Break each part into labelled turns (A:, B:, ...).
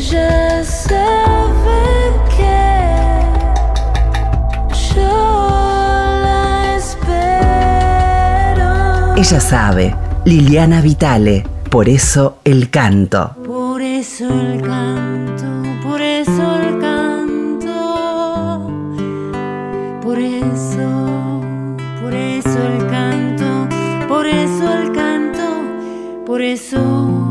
A: je savais que yo la espero.
B: Ella sabe, Liliana Vitale, por eso el canto.
A: Por eso el canto, por eso el canto, por eso, por eso el canto, por eso el canto, por eso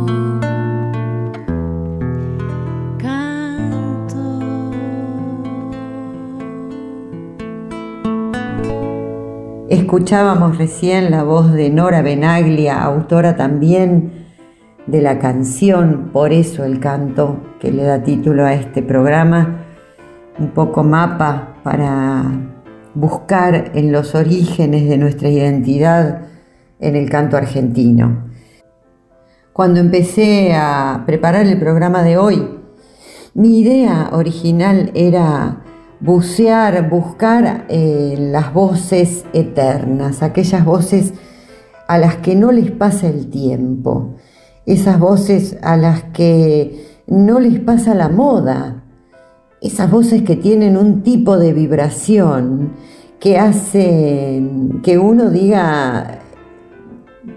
C: Escuchábamos recién la voz de Nora Benaglia, autora también de la canción Por eso el canto, que le da título a este programa, un poco mapa para buscar en los orígenes de nuestra identidad en el canto argentino. Cuando empecé a preparar el programa de hoy, mi idea original era bucear, buscar eh, las voces eternas, aquellas voces a las que no les pasa el tiempo, esas voces a las que no les pasa la moda, esas voces que tienen un tipo de vibración que hacen que uno diga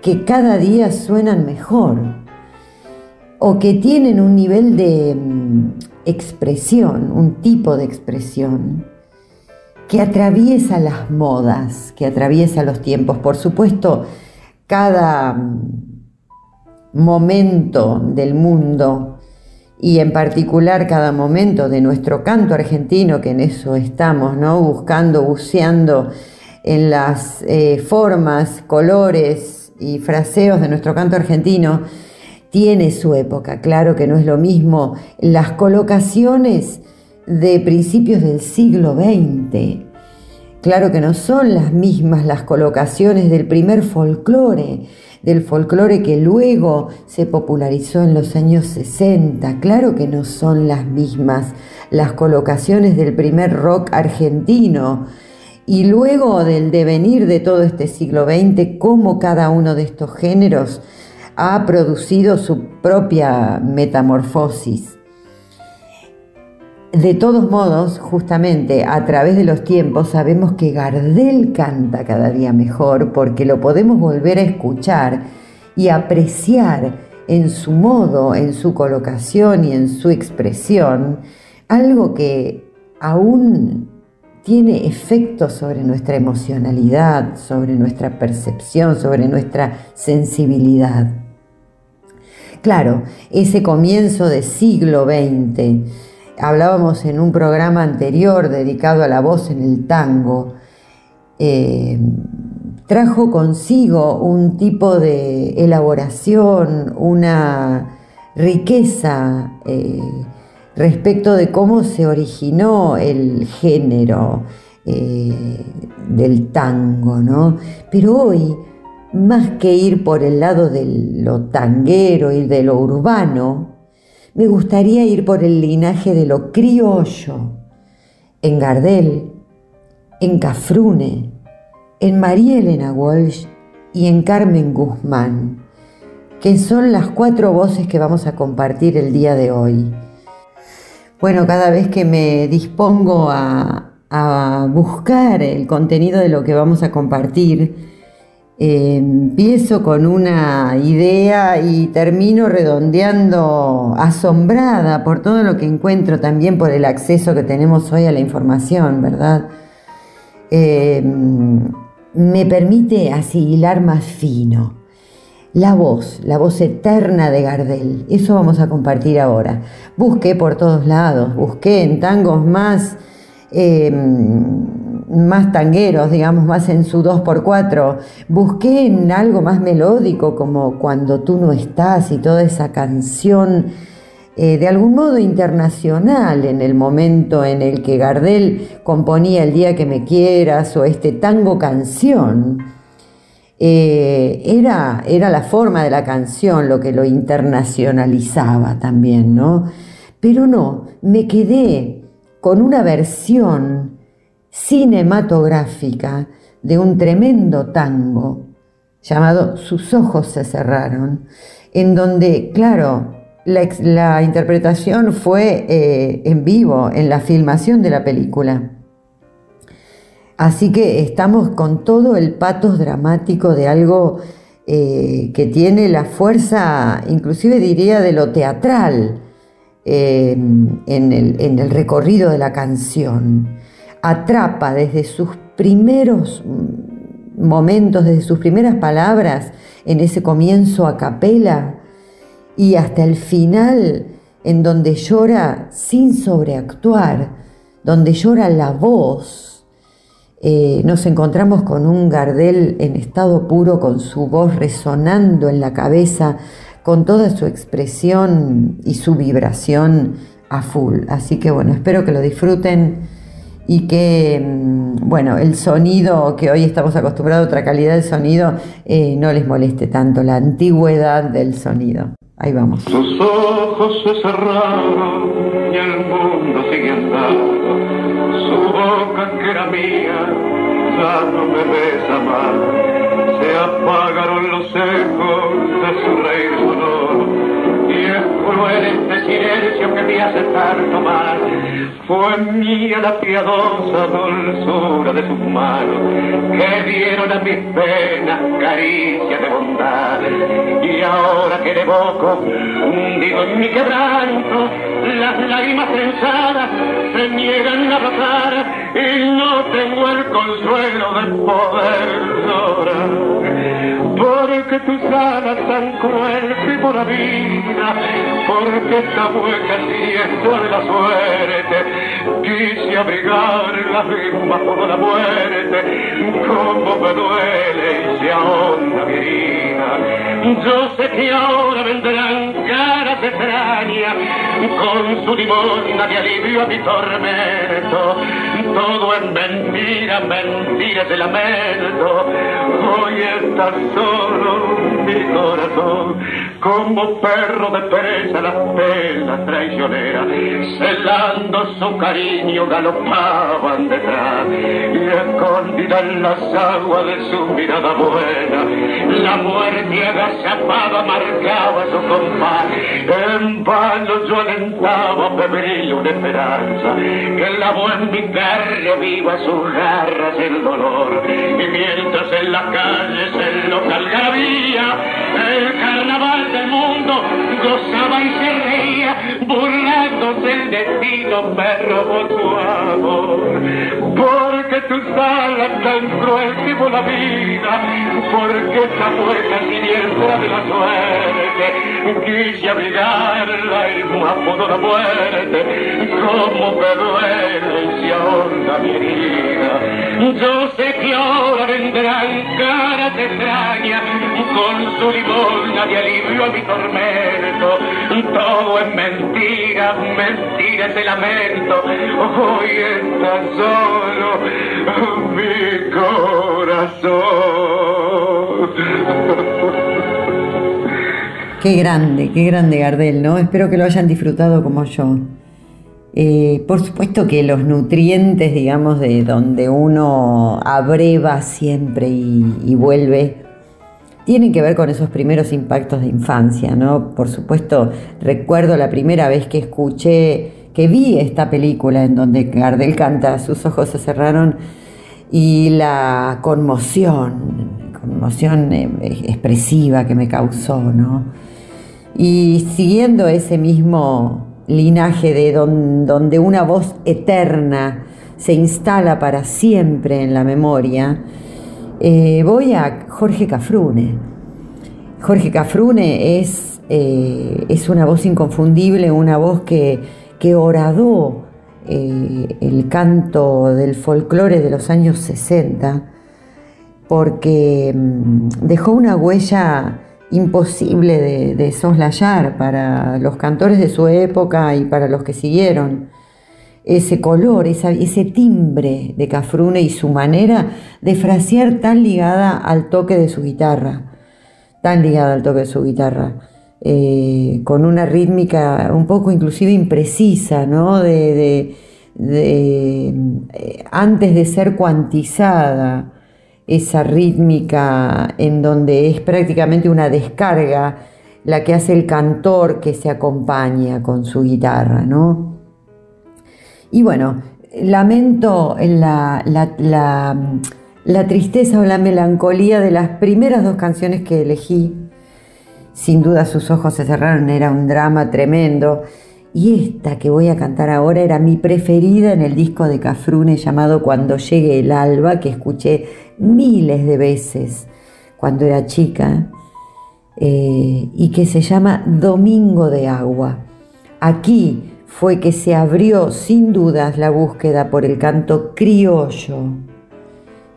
C: que cada día suenan mejor o que tienen un nivel de mm, expresión, un tipo de expresión que atraviesa las modas, que atraviesa los tiempos. Por supuesto, cada mm, momento del mundo y en particular cada momento de nuestro canto argentino, que en eso estamos, ¿no? Buscando, buceando en las eh, formas, colores y fraseos de nuestro canto argentino, tiene su época. Claro que no es lo mismo las colocaciones de principios del siglo XX. Claro que no son las mismas las colocaciones del primer folclore, del folclore que luego se popularizó en los años 60. Claro que no son las mismas las colocaciones del primer rock argentino. Y luego del devenir de todo este siglo XX, cómo cada uno de estos géneros ha producido su propia metamorfosis. De todos modos, justamente a través de los tiempos sabemos que Gardel canta cada día mejor porque lo podemos volver a escuchar y apreciar en su modo, en su colocación y en su expresión, algo que aún tiene efecto sobre nuestra emocionalidad, sobre nuestra percepción, sobre nuestra sensibilidad. Claro, ese comienzo del siglo XX, hablábamos en un programa anterior dedicado a la voz en el tango, eh, trajo consigo un tipo de elaboración, una riqueza eh, respecto de cómo se originó el género eh, del tango, ¿no? Pero hoy, más que ir por el lado de lo tanguero y de lo urbano, me gustaría ir por el linaje de lo criollo, en Gardel, en Cafrune, en María Elena Walsh y en Carmen Guzmán, que son las cuatro voces que vamos a compartir el día de hoy. Bueno, cada vez que me dispongo a, a buscar el contenido de lo que vamos a compartir, empiezo con una idea y termino redondeando asombrada por todo lo que encuentro, también por el acceso que tenemos hoy a la información, ¿verdad? Em, me permite asimilar más fino. La voz, la voz eterna de Gardel, eso vamos a compartir ahora. Busqué por todos lados, busqué en tangos más... Em, más tangueros, digamos, más en su 2x4. Busqué en algo más melódico, como Cuando tú no estás y toda esa canción eh, de algún modo internacional en el momento en el que Gardel componía El día que me quieras o este tango canción. Eh, era, era la forma de la canción lo que lo internacionalizaba también, ¿no? Pero no, me quedé con una versión cinematográfica de un tremendo tango llamado Sus ojos se cerraron, en donde, claro, la, interpretación fue eh, en vivo, en la filmación de la película. Así que estamos con todo el patos dramático de algo eh, que tiene la fuerza, inclusive diría, de lo teatral eh, en, el, en el recorrido de la canción. Atrapa desde sus primeros momentos, desde sus primeras palabras, en ese comienzo a capela, y hasta el final en donde llora sin sobreactuar, donde llora la voz. Eh, nos encontramos con un Gardel en estado puro, con su voz resonando en la cabeza, con toda su expresión y su vibración a full. Así que bueno, espero que lo disfruten y que, mm, bueno, el sonido que hoy estamos acostumbrados, otra calidad de sonido, eh, no les moleste tanto, la antigüedad del sonido. Ahí vamos.
D: Sus ojos se cerraron y el mundo sigue andando. Su boca que era mía ya no me besa más. Se apagaron los ecos de su rey sonoro cruel este silencio que me hace tanto mal. Fue mía la piadosa dulzura de sus manos, que dieron a mis penas caricia de bondad. Y ahora que le evoco, hundido en mi quebranto, las lágrimas trenzadas se niegan a brotar y no tengo el consuelo de poder llorar. Porque tus alas tan cruel por la vida, porque esta hueca siniestra de la suerte, quise abrigarla bajo la muerte, como me duele y se ahonda mi herida. Yo sé que ahora vendrán caras extrañas, con su limosna de alivio a mi tormento, todo es mentira, mentira de lamento, hoy está solo mi corazón, como perro de presa las penas traicioneras, celando su cariño galopaban detrás, y escondida en las aguas de su mirada buena, la muerte agazapada marcaba su compás, en vano yo alentaba febril una esperanza, que lavó en mi carne viva sus garras el dolor, y mientras en las calles el local gravía, el carnaval del mundo gozaba y se reía, burlándose el destino me robó tu amor. Porque tus alas tan cruel como la vida, porque esta puerta siniestra de la suerte, quise abrigarla y no pudo la muerte, como me duele se mi herida. Yo sé que ahora vendrán caras extrañas con su limosna de alivio a mi tormento. Todo es mentira, mentira ese lamento. Hoy está solo mi corazón.
C: Qué grande, qué grande Gardel, ¿no? Espero que lo hayan disfrutado como yo. Eh, por supuesto que los nutrientes, digamos, de donde uno abreva siempre y vuelve, tienen que ver con esos primeros impactos de infancia, ¿no? Por supuesto, recuerdo la primera vez que escuché, que vi esta película en donde Gardel canta, sus ojos se cerraron, y la conmoción, conmoción eh, expresiva que me causó, ¿no? Y siguiendo ese mismo linaje de donde una voz eterna se instala para siempre en la memoria, eh, voy a Jorge Cafrune. Jorge Cafrune es, eh, es una voz inconfundible, una voz que, que horadó eh, el canto del folclore de los años 60, porque mm, dejó una huella imposible de soslayar para los cantores de su época y para los que siguieron ese color, ese timbre de Cafrune y su manera de frasear tan ligada al toque de su guitarra, tan ligada al toque de su guitarra, eh, con una rítmica un poco inclusive imprecisa, ¿no? De, eh, antes de ser cuantizada, esa rítmica en donde es prácticamente una descarga la que hace el cantor que se acompaña con su guitarra, ¿no? Y bueno, lamento la, la, tristeza o la melancolía de las primeras dos canciones que elegí. Sin duda sus ojos se cerraron, era un drama tremendo. Y esta que voy a cantar ahora era mi preferida en el disco de Cafrune llamado Cuando llegue el alba, que escuché miles de veces cuando era chica, eh, y que se llama Domingo de Agua. Aquí fue que se abrió sin dudas la búsqueda por el canto criollo.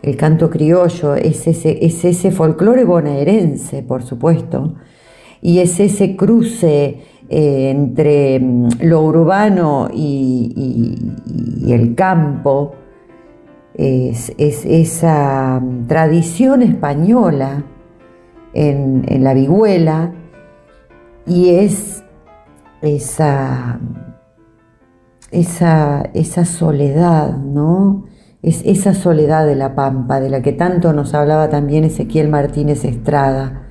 C: El canto criollo es ese, es ese folclore bonaerense, por supuesto, y es ese cruce eh, entre mm, lo urbano y, el campo, es, esa mm, tradición española en, la vihuela y es esa, esa, esa soledad, ¿no? Es esa soledad de la pampa, de la que tanto nos hablaba también Ezequiel Martínez Estrada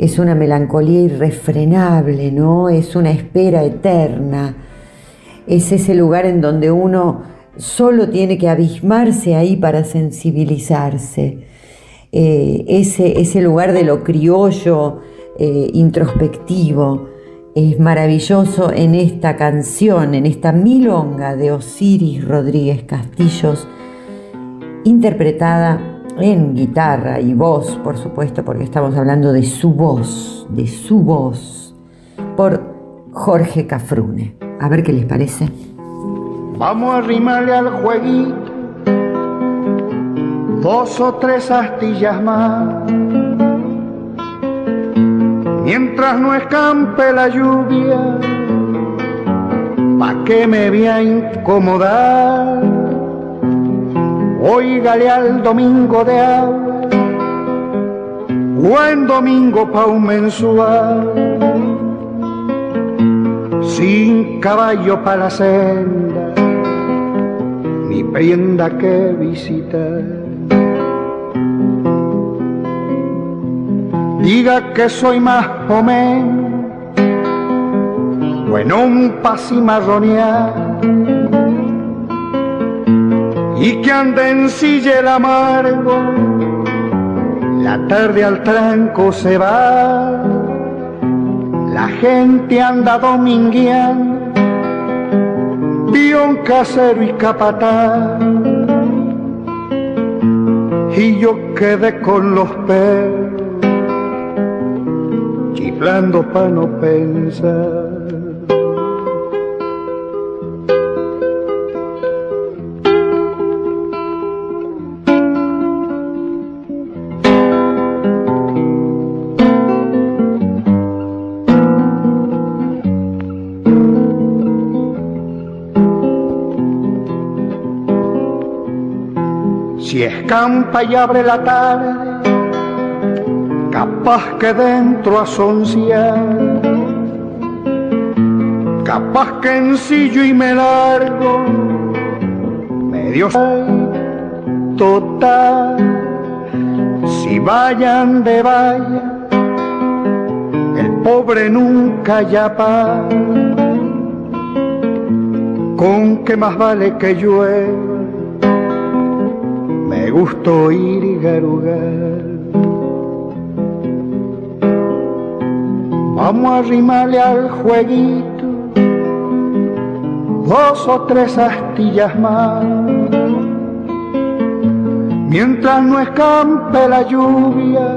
C: es una melancolía irrefrenable, ¿no? Es una espera eterna. Es ese lugar en donde uno solo tiene que abismarse ahí para sensibilizarse. Eh, ese, ese, lugar de lo criollo, eh, introspectivo, es maravilloso en esta canción, en esta milonga de Osiris Rodríguez Castillos, interpretada en guitarra y voz, por supuesto, porque estamos hablando de su voz, de su voz, por Jorge Cafrune. A ver qué les parece.
E: Vamos a arrimarle al jueguito dos o tres astillas más. Mientras no escampe la lluvia, ¿pa' qué me voy a incomodar? Óigale al domingo de agua, buen domingo pa' un mensual, sin caballo pa' la senda, prenda que visitar. Diga que soy más o menos, bueno un pasimarronear y que anda en silla el amargo, la tarde al tranco se va, la gente anda domingueando, un casero y capataz, y yo quedé con los perros, chiflando pa' no pensar. Escampa y abre la tarde, capaz que dentro asoncia, capaz que ensillo y me largo, medio total, si vayan de vaya, el pobre nunca ya pa, con que más vale que llueva me gusto ir y garugar. Vamos a arrimarle al jueguito dos o tres astillas más. Mientras no escampe la lluvia,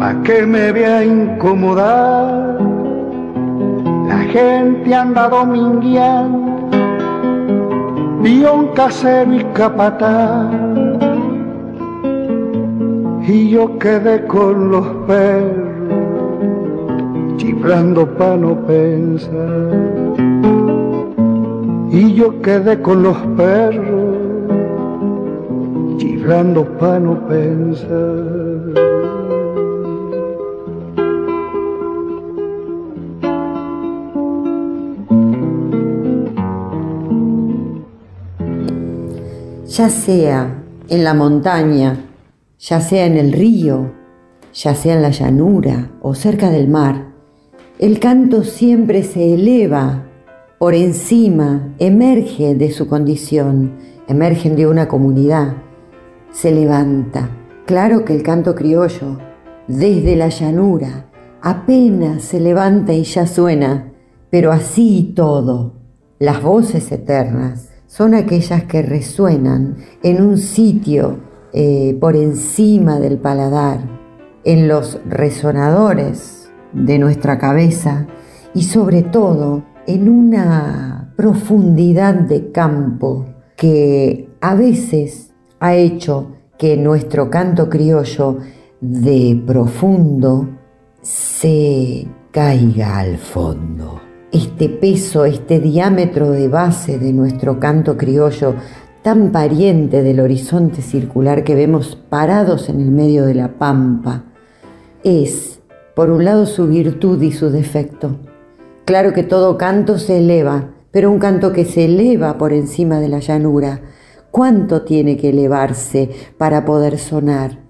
E: ¿a qué me voy a incomodar? La gente anda domingueando un casero y capataz. Y yo quedé con los perros chiflando pa' no pensar. Y yo quedé con los perros chiflando pa' no pensar
C: ya sea en la montaña, ya sea en el río, ya sea en la llanura o cerca del mar, el canto siempre se eleva por encima, emerge de su condición, emerge de una comunidad, se levanta. Claro que el canto criollo, desde la llanura, apenas se levanta y ya suena, pero así todo, las voces eternas son aquellas que resuenan en un sitio eh, por encima del paladar, en los resonadores de nuestra cabeza y sobre todo en una profundidad de campo que a veces ha hecho que nuestro canto criollo de profundo se caiga al fondo. Este peso, este diámetro de base de nuestro canto criollo tan pariente del horizonte circular que vemos parados en el medio de la pampa, es, por un lado, su virtud y su defecto. Claro que todo canto se eleva, pero un canto que se eleva por encima de la llanura, ¿cuánto tiene que elevarse para poder sonar?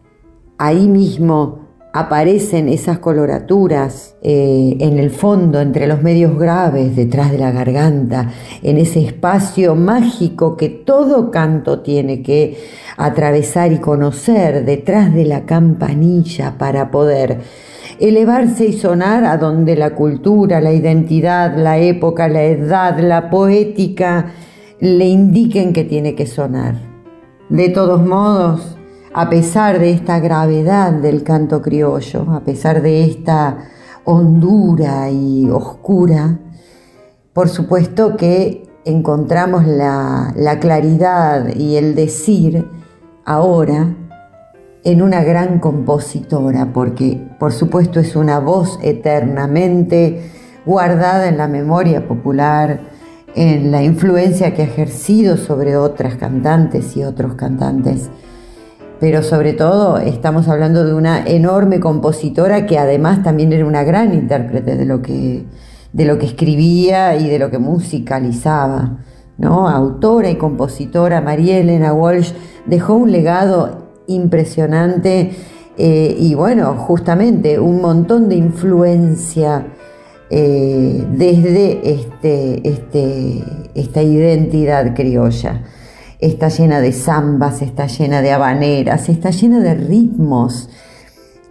C: Ahí mismo aparecen esas coloraturas eh, en el fondo, entre los medios graves, detrás de la garganta, en ese espacio mágico que todo canto tiene que atravesar y conocer detrás de la campanilla para poder elevarse y sonar a donde la cultura, la identidad, la época, la edad, la poética le indiquen que tiene que sonar. De todos modos, a pesar de esta gravedad del canto criollo, a pesar de esta hondura y oscura, por supuesto que encontramos la, claridad y el decir ahora en una gran compositora, porque por supuesto es una voz eternamente guardada en la memoria popular, en la influencia que ha ejercido sobre otras cantantes y otros cantantes pero sobre todo estamos hablando de una enorme compositora que además también era una gran intérprete de lo que, de lo que escribía y de lo que musicalizaba. ¿no? Autora y compositora María Elena Walsh dejó un legado impresionante eh, y bueno, justamente un montón de influencia eh, desde este, este, esta identidad criolla está llena de zambas, está llena de habaneras, está llena de ritmos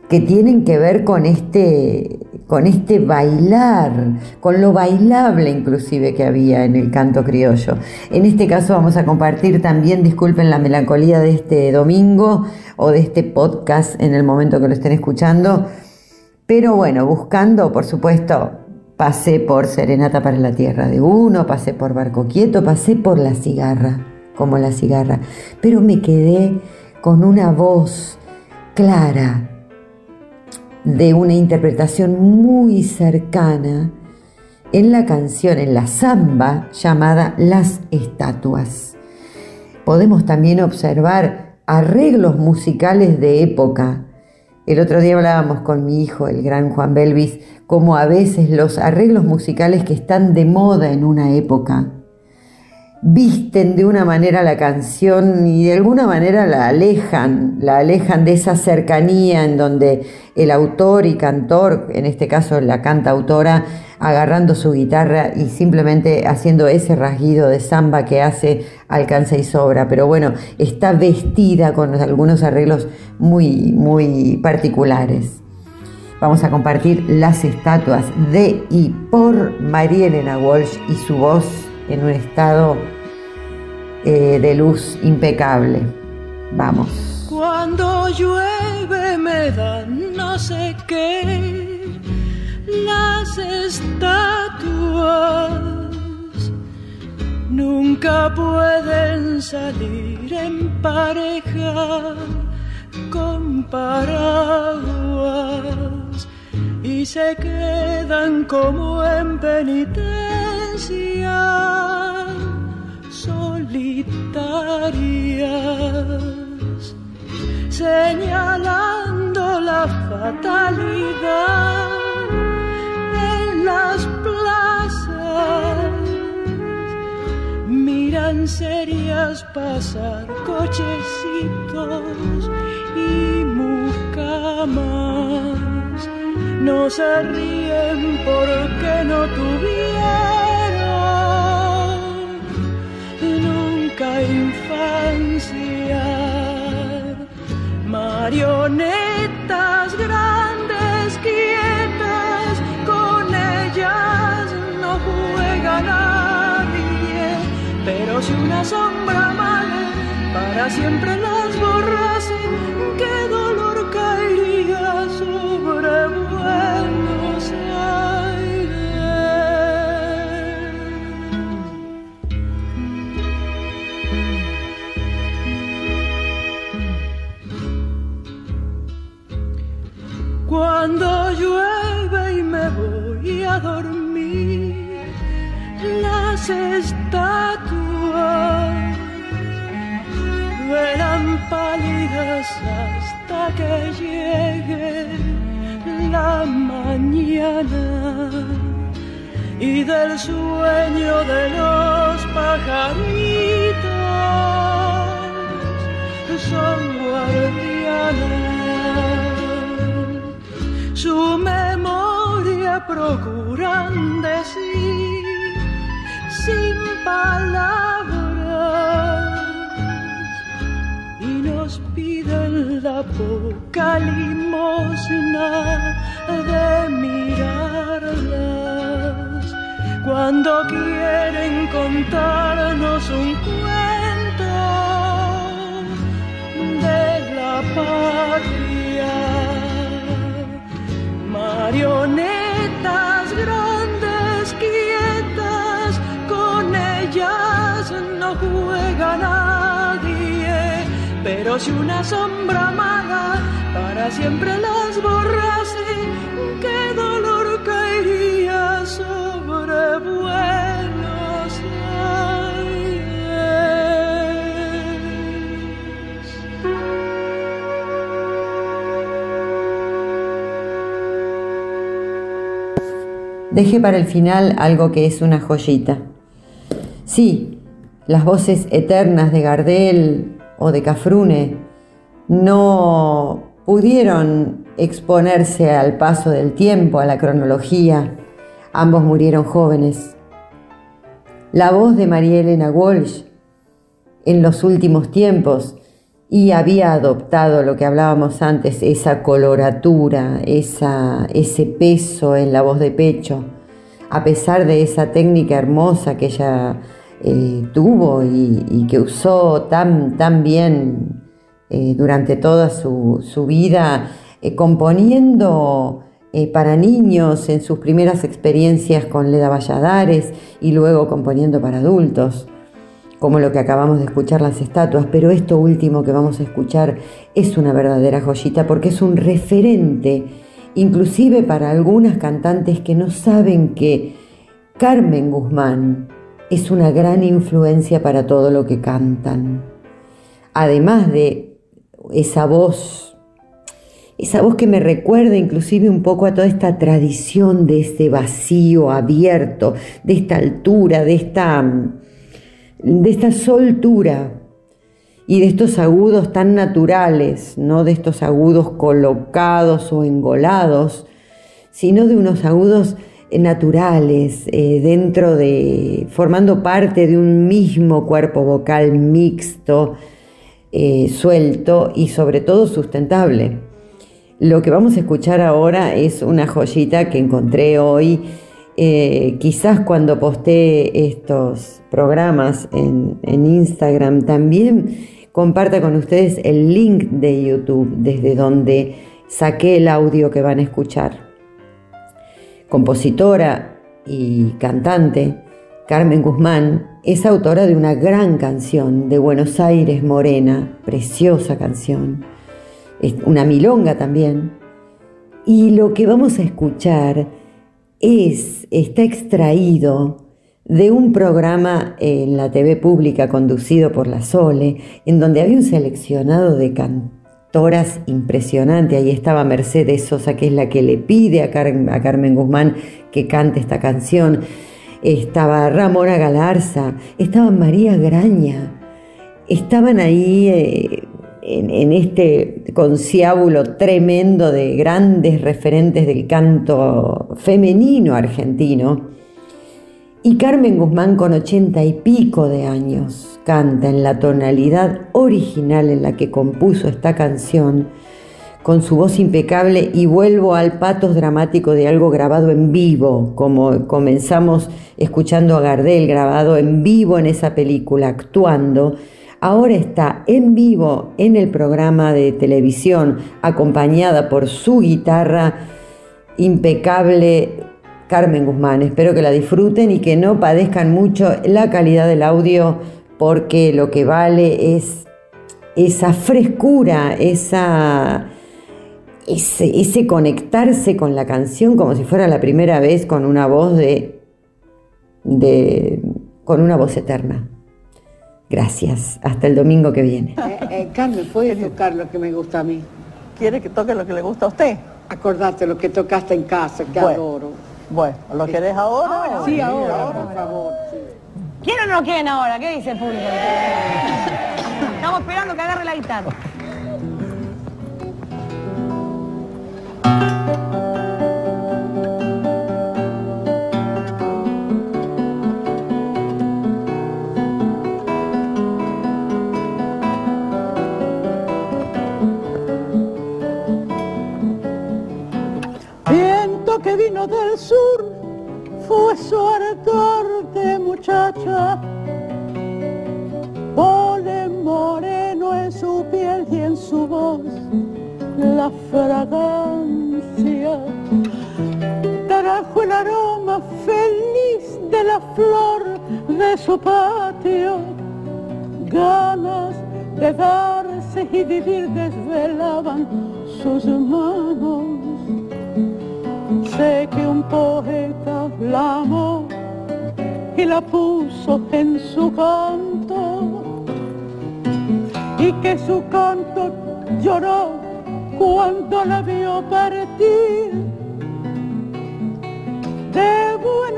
C: que tienen que ver con este, con este bailar, con lo bailable inclusive que había en el canto criollo. En este caso vamos a compartir también, disculpen la melancolía de este domingo o de este podcast en el momento que lo estén escuchando, pero bueno, buscando, por supuesto, pasé por Serenata para la Tierra de Uno, pasé por Barco Quieto, pasé por La Cigarra como la cigarra, pero me quedé con una voz clara de una interpretación muy cercana en la canción, en la samba llamada Las Estatuas. Podemos también observar arreglos musicales de época. El otro día hablábamos con mi hijo, el gran Juan Belvis, como a veces los arreglos musicales que están de moda en una época visten de una manera la canción y de alguna manera la alejan, la alejan de esa cercanía en donde el autor y cantor, en este caso la cantautora, agarrando su guitarra y simplemente haciendo ese rasguido de samba que hace, alcanza y sobra. Pero bueno, está vestida con algunos arreglos muy, muy particulares. Vamos a compartir las estatuas de y por María Elena Walsh y su voz en un estado eh, de luz impecable. Vamos.
F: Cuando llueve me dan no sé qué las estatuas nunca pueden salir en pareja con paraguas y se quedan como en penitencia solitarias señalando la fatalidad en las plazas miran serías pasar cochecitos y mucamas. No se ríen porque no tuvieron nunca infancia. Marionetas grandes, quietas, con ellas no juega nadie. Pero si una sombra mala para siempre las borrase, qué Cuando llueve y me voy a dormir, las estatuas vuelan pálidas hasta que llegue la mañana. Y del sueño de los pajaritos son guardianas su memoria procuran decir sin palabras. Y nos piden la poca limosna de mirarlas. Cuando quieren contarnos un cuento Pero si una sombra mala para siempre las borrase, qué dolor caería sobre Buenos Aires.
C: Deje para el final algo que es una joyita. Sí, las voces eternas de Gardel o de Cafrune no pudieron exponerse al paso del tiempo, a la cronología. Ambos murieron jóvenes. La voz de María Elena Walsh en los últimos tiempos y había adoptado lo que hablábamos antes, esa coloratura, esa, ese peso en la voz de pecho, a pesar de esa técnica hermosa que ella eh, tuvo y, que usó tan, tan bien eh, durante toda su, su vida, eh, componiendo para niños en sus primeras experiencias con Leda Valladares y luego componiendo para adultos como lo que acabamos de escuchar las estatuas, pero esto último que vamos a escuchar es una verdadera joyita porque es un referente, inclusive para algunas cantantes que no saben que Carmen Guzmán es una gran influencia para todo lo que cantan. Además de esa voz, esa voz que me recuerda inclusive un poco a toda esta tradición de este vacío abierto, de esta altura, de esta de esta soltura y de estos agudos tan naturales, no de estos agudos colocados o engolados, sino de unos agudos naturales, eh, dentro de, formando parte de un mismo cuerpo vocal mixto, eh, suelto y sobre todo sustentable. Lo que vamos a escuchar ahora es una joyita que encontré hoy eh, quizás cuando postee estos programas en, en, Instagram también comparta con ustedes el link de YouTube desde donde saqué el audio que van a escuchar. Compositora y cantante, Carmen Guzmán es autora de una gran canción de Buenos Aires Morena, preciosa canción, es una milonga también. Y lo que vamos a escuchar es, está extraído de un programa en la TV pública conducido por la Sole, en donde había un seleccionado de impresionante. Ahí estaba Mercedes Sosa, que es la que le pide a, a Carmen Guzmán que cante esta canción. estaba Ramona Galarza, estaba María Graña, estaban ahí eh, en, este conciábulo tremendo de grandes referentes del canto femenino argentino. Y Carmen Guzmán con ochenta y pico de años canta en la tonalidad original en la que compuso esta canción, con su voz impecable y vuelvo al patos dramático de algo grabado en vivo, como comenzamos escuchando a Gardel grabado en vivo en esa película, actuando. Ahora está en vivo en el programa de televisión, acompañada por su guitarra impecable Carmen Guzmán. Espero que la disfruten y que no padezcan mucho la calidad del audio porque lo que vale es esa frescura, esa, ese, ese conectarse con la canción como si fuera la primera vez con una voz de, de con una voz eterna. Gracias. Hasta el domingo que viene.
G: Eh, eh, Carmen, ¿puedes tocar lo que me gusta a mí?
H: ¿Quiere que toque lo que le gusta a usted?
G: Acordate lo que tocaste en casa, que adoro.
H: Bueno, ¿lo querés ahora?
G: sí, ahora, por favor.
I: ¿Quién no lo quieren ahora? ¿Qué dice el público? Estamos esperando que agarre la guitarra.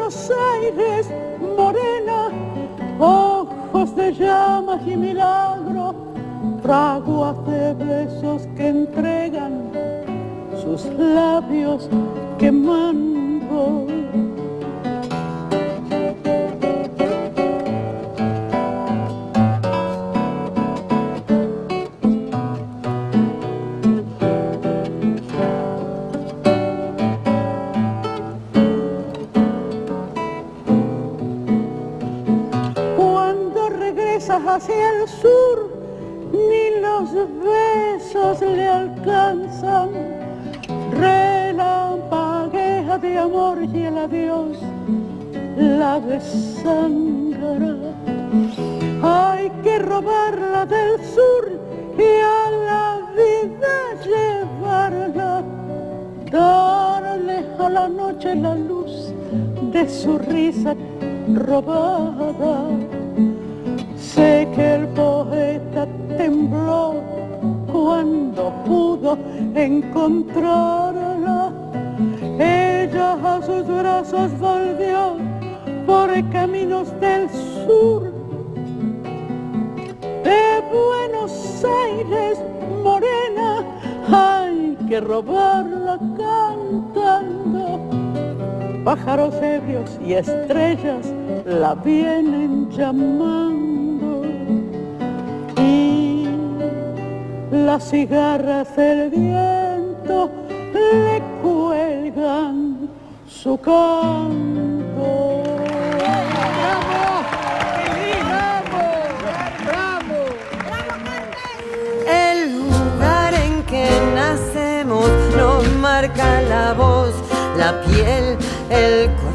J: Buenos Aires, morena, ojos de llamas y milagro, fraguas de besos que entregan sus labios quemando. Darle a la noche la luz de su risa robada. Sé que el poeta tembló cuando pudo encontrarla. Ella a sus brazos volvió por caminos del sur. De Buenos Aires, morena, que robarla cantando. Pájaros ebrios y estrellas la vienen llamando. Y las cigarras del viento le cuelgan su canto.
K: La piel, el corazón.